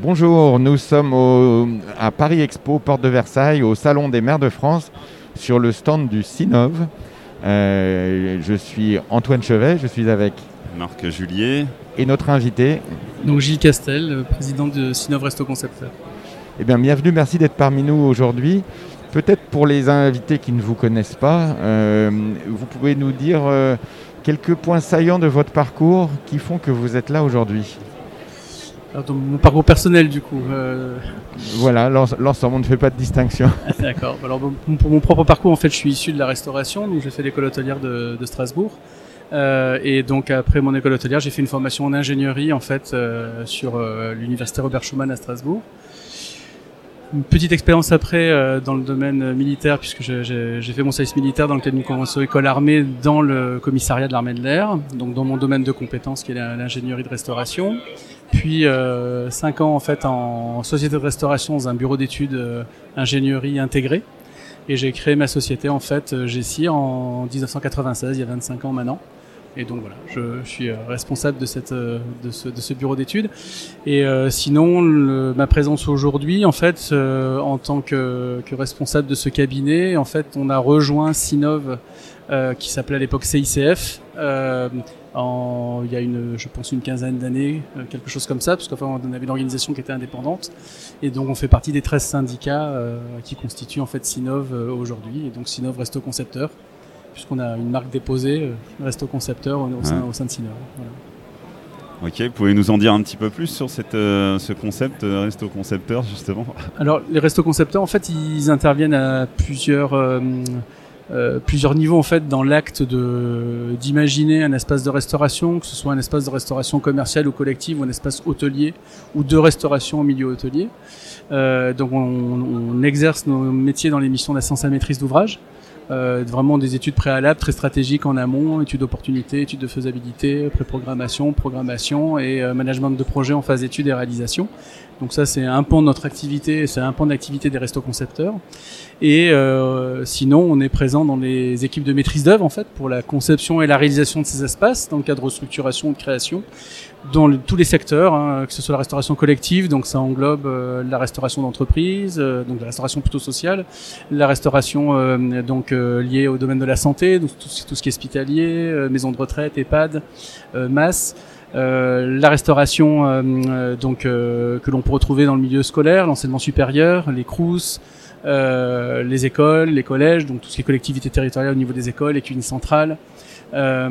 Bonjour, nous sommes au- à Paris Expo, porte de Versailles, au Salon des maires de France, sur le stand du Sinov. Euh, je suis Antoine Chevet, je suis avec Marc Julier. et notre invité. Donc Gilles Castel, président de Sinov Resto Concepteur. Eh bien, bienvenue, merci d'être parmi nous aujourd'hui. Peut-être pour les invités qui ne vous connaissent pas, euh, vous pouvez nous dire euh, quelques points saillants de votre parcours qui font que vous êtes là aujourd'hui. Alors, donc, mon parcours personnel du coup. euh, Voilà, l'ens- l'ensemble, on ne fait pas de distinction. D'accord. Alors bon, pour mon propre parcours, en fait, je suis issu de la restauration, donc j'ai fait l'école hôtelière de, de Strasbourg. Euh, et donc après mon école hôtelière, j'ai fait une formation en ingénierie en fait euh, sur l'université Robert Schumann à Strasbourg. Une petite expérience après dans le domaine militaire puisque j'ai fait mon service militaire dans le cadre d'une convention école armée dans le commissariat de l'armée de l'air, donc dans mon domaine de compétences qui est l'ingénierie de restauration. Puis euh, cinq ans en fait en société de restauration dans un bureau d'études euh, ingénierie intégrée. Et j'ai créé ma société en fait euh, en 1996, il y a 25 ans maintenant. Et donc voilà, je, suis euh, responsable de, cette, euh, de, ce, de ce bureau d'études. Et euh, sinon, le- ma présence aujourd'hui, en fait, euh, en tant que, que responsable de ce cabinet, en fait, on a rejoint Sinov, euh, qui s'appelait à l'époque CICF, euh, en, il y a une, je pense, une quinzaine d'années, euh, quelque chose comme ça, parce qu'enfin, on avait une organisation qui était indépendante. Et donc, on fait partie des 13 syndicats euh, qui constituent en fait Sinov euh, aujourd'hui. Et donc, Sinov Resto Concepteur, puisqu'on a une marque déposée, euh, Resto Concepteur, au, au sein, au de Sinov. Voilà. Ok, vous pouvez nous en dire un petit peu plus sur cette, euh, ce concept euh, Resto Concepteur justement? Alors, les restos concepteurs, en fait, ils interviennent à plusieurs, euh, euh, plusieurs niveaux, en fait, dans l'acte de d'imaginer un espace de restauration, que ce soit un espace de restauration commerciale ou collective, ou un espace hôtelier, ou de restauration au milieu hôtelier. Euh, donc, on, on exerce nos métiers dans les missions d'assistance à maîtrise d'ouvrage. Euh, vraiment des études préalables très stratégiques en amont, études d'opportunité, études de faisabilité, pré-programmation, programmation et euh, management de projet en phase d'études et réalisation. Donc ça c'est un pan de notre activité, c'est un pan d'activité des restos concepteurs. Et euh, sinon on est présent dans les équipes de maîtrise d'œuvre en fait pour la conception et la réalisation de ces espaces dans le cadre de structuration de création dans le- tous les secteurs, hein, que ce soit la restauration collective, donc ça englobe euh, la restauration d'entreprise, euh, donc la restauration plutôt sociale, la restauration euh, donc euh, liée au domaine de la santé, donc tout, ce- qui est hospitalier, euh, maison de retraite, EHPAD, euh, masse. La restauration donc que l'on peut retrouver dans le milieu scolaire, l'enseignement supérieur, les euh, les écoles, les collèges, donc tout ce qui est collectivité territoriale au niveau des écoles, les cuisines centrales. Euh,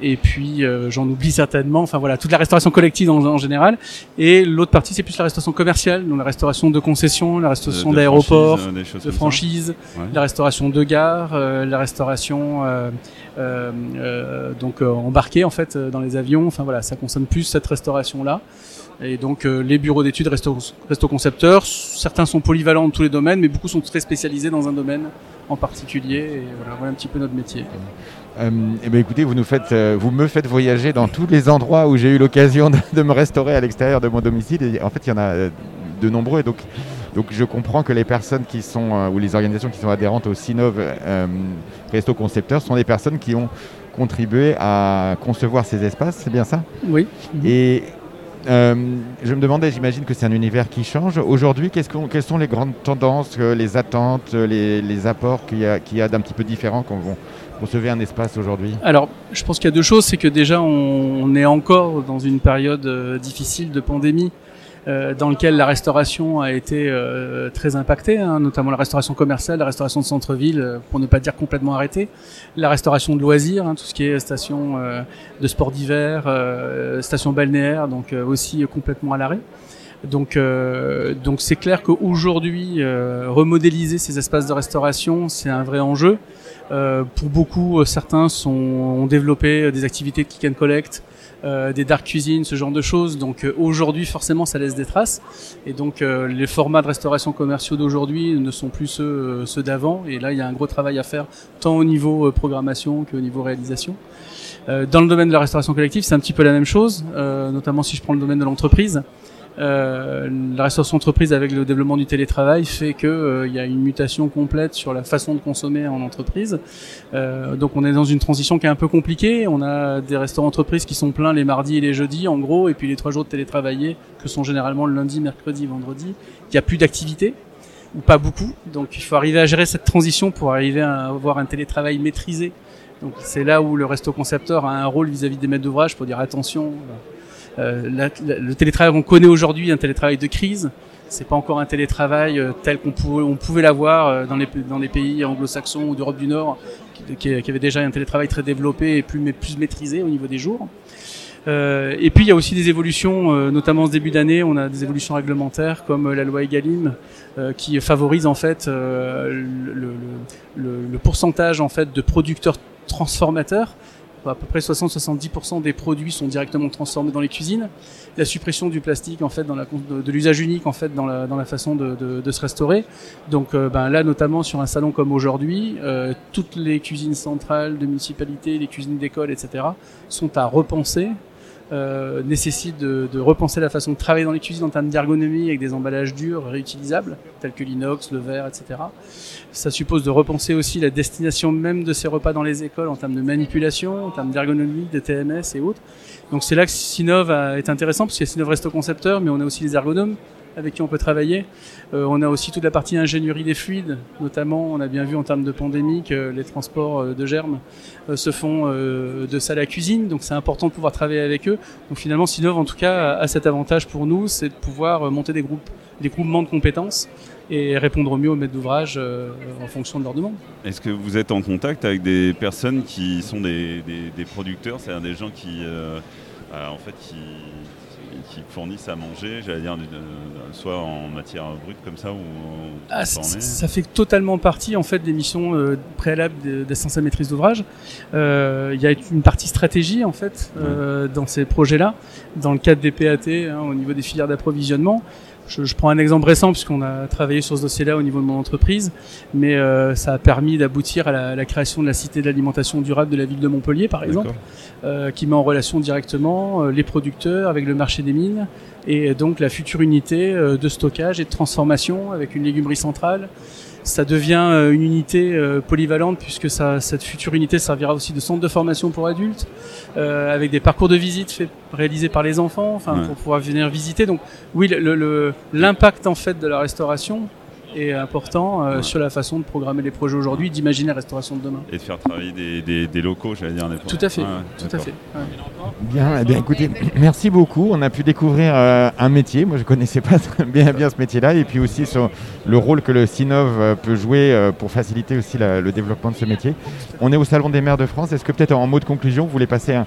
et puis euh, j'en oublie certainement, enfin voilà, toute la restauration collective en, en général. Et l'autre partie c'est plus la restauration commerciale, donc la restauration de concessions, la restauration de d'aéroports, franchise, euh, de ça franchise, Ouais. la restauration de gare, euh, la restauration euh, euh, euh, donc embarquée en fait dans les avions. Enfin voilà, ça concerne plus cette restauration là. Et donc euh, les bureaux d'études resto, resto concepteurs, certains sont polyvalents dans tous les domaines, mais beaucoup sont très spécialisés dans un domaine en particulier. Et voilà, voilà un petit peu notre métier. Euh, eh bien, écoutez, vous, nous faites, euh, vous me faites voyager dans tous les endroits où j'ai eu l'occasion de, de me restaurer à l'extérieur de mon domicile. Et en fait, il y en a de nombreux. Et donc, donc, je comprends que les personnes qui sont, euh, ou les organisations qui sont adhérentes au Sinov Resto Concepteurs sont des personnes qui ont contribué à concevoir ces espaces. C'est bien ça? Oui. Et euh, je me demandais, j'imagine que c'est un univers qui change. Aujourd'hui, qu'est-ce qu'on- quelles sont les grandes tendances, euh, les attentes, euh, les, les apports qu'il y a, y a d'un petit peu différent quand on concevait un espace aujourd'hui? Alors, je pense qu'il y a deux choses. C'est que déjà, on, est encore dans une période difficile de pandémie, dans laquelle la restauration a été euh, très impactée, hein, notamment la restauration commerciale, la restauration de centre-ville, euh, pour ne pas dire complètement arrêtée, la restauration de loisirs, hein, tout ce qui est station euh, de sport d'hiver, euh, station balnéaire, donc euh, aussi euh, complètement à l'arrêt. Donc, euh, donc c'est clair qu'aujourd'hui, euh, remodéliser ces espaces de restauration, c'est un vrai enjeu. Euh, pour beaucoup, euh, certains sont, ont développé euh, des activités de click and collect, euh, des dark cuisine, ce genre de choses. Donc aujourd'hui, forcément, ça laisse des traces. Et donc les formats de restauration commerciaux d'aujourd'hui ne sont plus ceux, ceux d'avant. Et là, il y a un gros travail à faire, tant au niveau programmation qu'au niveau réalisation. Dans le domaine de la restauration collective, c'est un petit peu la même chose, euh, notamment si je prends le domaine de l'entreprise. Euh, la restauration entreprise avec le développement du télétravail fait que euh, il y a une mutation complète sur la façon de consommer en entreprise. Euh, donc on est dans une transition qui est un peu compliquée. On a des restaurants entreprises qui sont pleins les mardis et les jeudis en gros, et puis les trois jours de télétravailler que sont généralement le lundi, mercredi, vendredi. Il n'y a plus d'activité ou pas beaucoup. Donc il faut arriver à gérer cette transition pour arriver à avoir un télétravail maîtrisé. Donc c'est là où le resto concepteur a un rôle vis-à-vis des maîtres d'ouvrage pour dire attention. La, le télétravail qu'on connaît aujourd'hui, un télétravail de crise, c'est pas encore un télétravail euh, tel qu'on pouvait, l'avoir euh, dans les, pays anglo-saxons ou d'Europe du Nord, qui, qui, avait déjà un télétravail très développé et plus, maîtrisé au niveau des jours. Euh, et puis il y a aussi des évolutions, euh, notamment en ce début d'année, on a des évolutions réglementaires comme euh, la loi Egalim euh, qui favorise en fait le, pourcentage de producteurs transformateurs. À peu près 60-70% des produits sont directement transformés dans les cuisines. La suppression du plastique en fait dans la de, l'usage unique en fait dans la dans la façon de, de, se restaurer. Donc ben là notamment sur un salon comme aujourd'hui, toutes les cuisines centrales de municipalités, les cuisines d'école, etc. sont à repenser euh, nécessite de, repenser la façon de travailler dans les cuisines en termes d'ergonomie avec des emballages durs réutilisables tels que l'inox, le verre, etc. Ça suppose de repenser aussi la destination même de ces repas dans les écoles en termes de manipulation, en termes d'ergonomie, de TMS et autres. Donc c'est là que Sinov est intéressant parce a Sinov Resto Concepteur, mais on a aussi les ergonomes avec qui on peut travailler. Euh, on a aussi toute la partie ingénierie des fluides, notamment on a bien vu en termes de pandémie que les transports euh, de germes euh, se font de salle à cuisine, donc c'est important de pouvoir travailler avec eux. Donc finalement, Sinov en tout cas a cet avantage pour nous, c'est de pouvoir monter des groupes, des groupements de compétences et répondre au mieux aux maîtres d'ouvrage en fonction de leur demande. Est-ce que vous êtes en contact avec des personnes qui sont des, des, producteurs, c'est-à-dire des gens qui, en fait, qui, qui fournissent à manger, j'allais dire, soit en matière brute comme ça ou ah, ça fait totalement partie en fait des missions euh, préalables d'assistance à maîtrise d'ouvrage. Euh, il y a une partie stratégie en fait euh, dans ces projets-là, dans le cadre des PAT, hein, au niveau des filières d'approvisionnement. Je, je, prends un exemple récent puisqu'on a travaillé sur ce dossier-là au niveau de mon entreprise, mais euh, ça a permis d'aboutir à la, la, création de la cité de l'alimentation durable de la ville de Montpellier, par exemple, euh, qui met en relation directement euh, les producteurs avec le marché des mines et donc la future unité euh, de stockage et de transformation avec une légumerie centrale ça devient euh, une unité euh, polyvalente puisque ça, cette future unité servira aussi de centre de formation pour adultes, euh, avec des parcours de visite faits, réalisés par les enfants, enfin ouais. pour pouvoir venir visiter. Donc oui, l'impact en fait de la restauration est important euh, ouais. sur la façon de programmer les projets aujourd'hui, d'imaginer la restauration de demain. Et de faire travailler des, des, des locaux, j'allais dire. Tout à fait, ouais, tout à fait. Ouais. Bien, eh bien, écoutez, merci beaucoup. On a pu découvrir euh, un métier. Moi, je connaissais pas bien, bien ce métier-là, et puis aussi sur le rôle que le Sinov euh, peut jouer euh, pour faciliter aussi la, le développement de ce métier. On est au Salon des maires de France. Est-ce que peut-être en mot de conclusion, vous voulez passer un,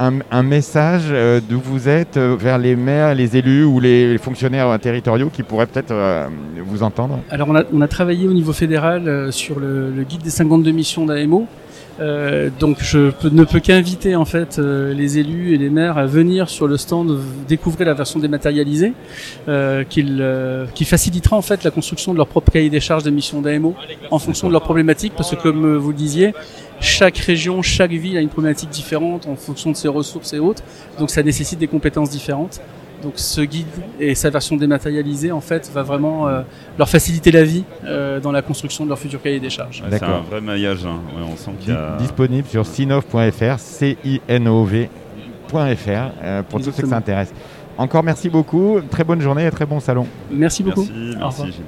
un, message euh, d'où vous êtes euh, vers les maires, les élus ou les, fonctionnaires territoriaux qui pourraient peut-être euh, vous entendre? Alors on a, travaillé au niveau fédéral euh, sur le, le, guide des 52 missions d'AMO. Euh, donc je ne peux qu'inviter en fait euh, les élus et les maires à venir sur le stand découvrir la version dématérialisée qui facilitera en fait la construction de leur propre cahier des charges des missions d'AMO en fonction de leurs problématiques parce que comme vous le disiez chaque région, chaque ville a une problématique différente en fonction de ses ressources et autres. Donc ça nécessite des compétences différentes. Donc ce guide et sa version dématérialisée en fait va vraiment euh, leur faciliter la vie euh, dans la construction de leur futur cahier des charges. Ouais, c'est un vrai maillage. Hein. Ouais, on sent qu'il y a... Disponible sur sinov.fr, c i n o v.fr euh, pour tous ceux que ça intéresse. Encore merci beaucoup, très bonne journée et très bon salon. Merci beaucoup. Merci, merci.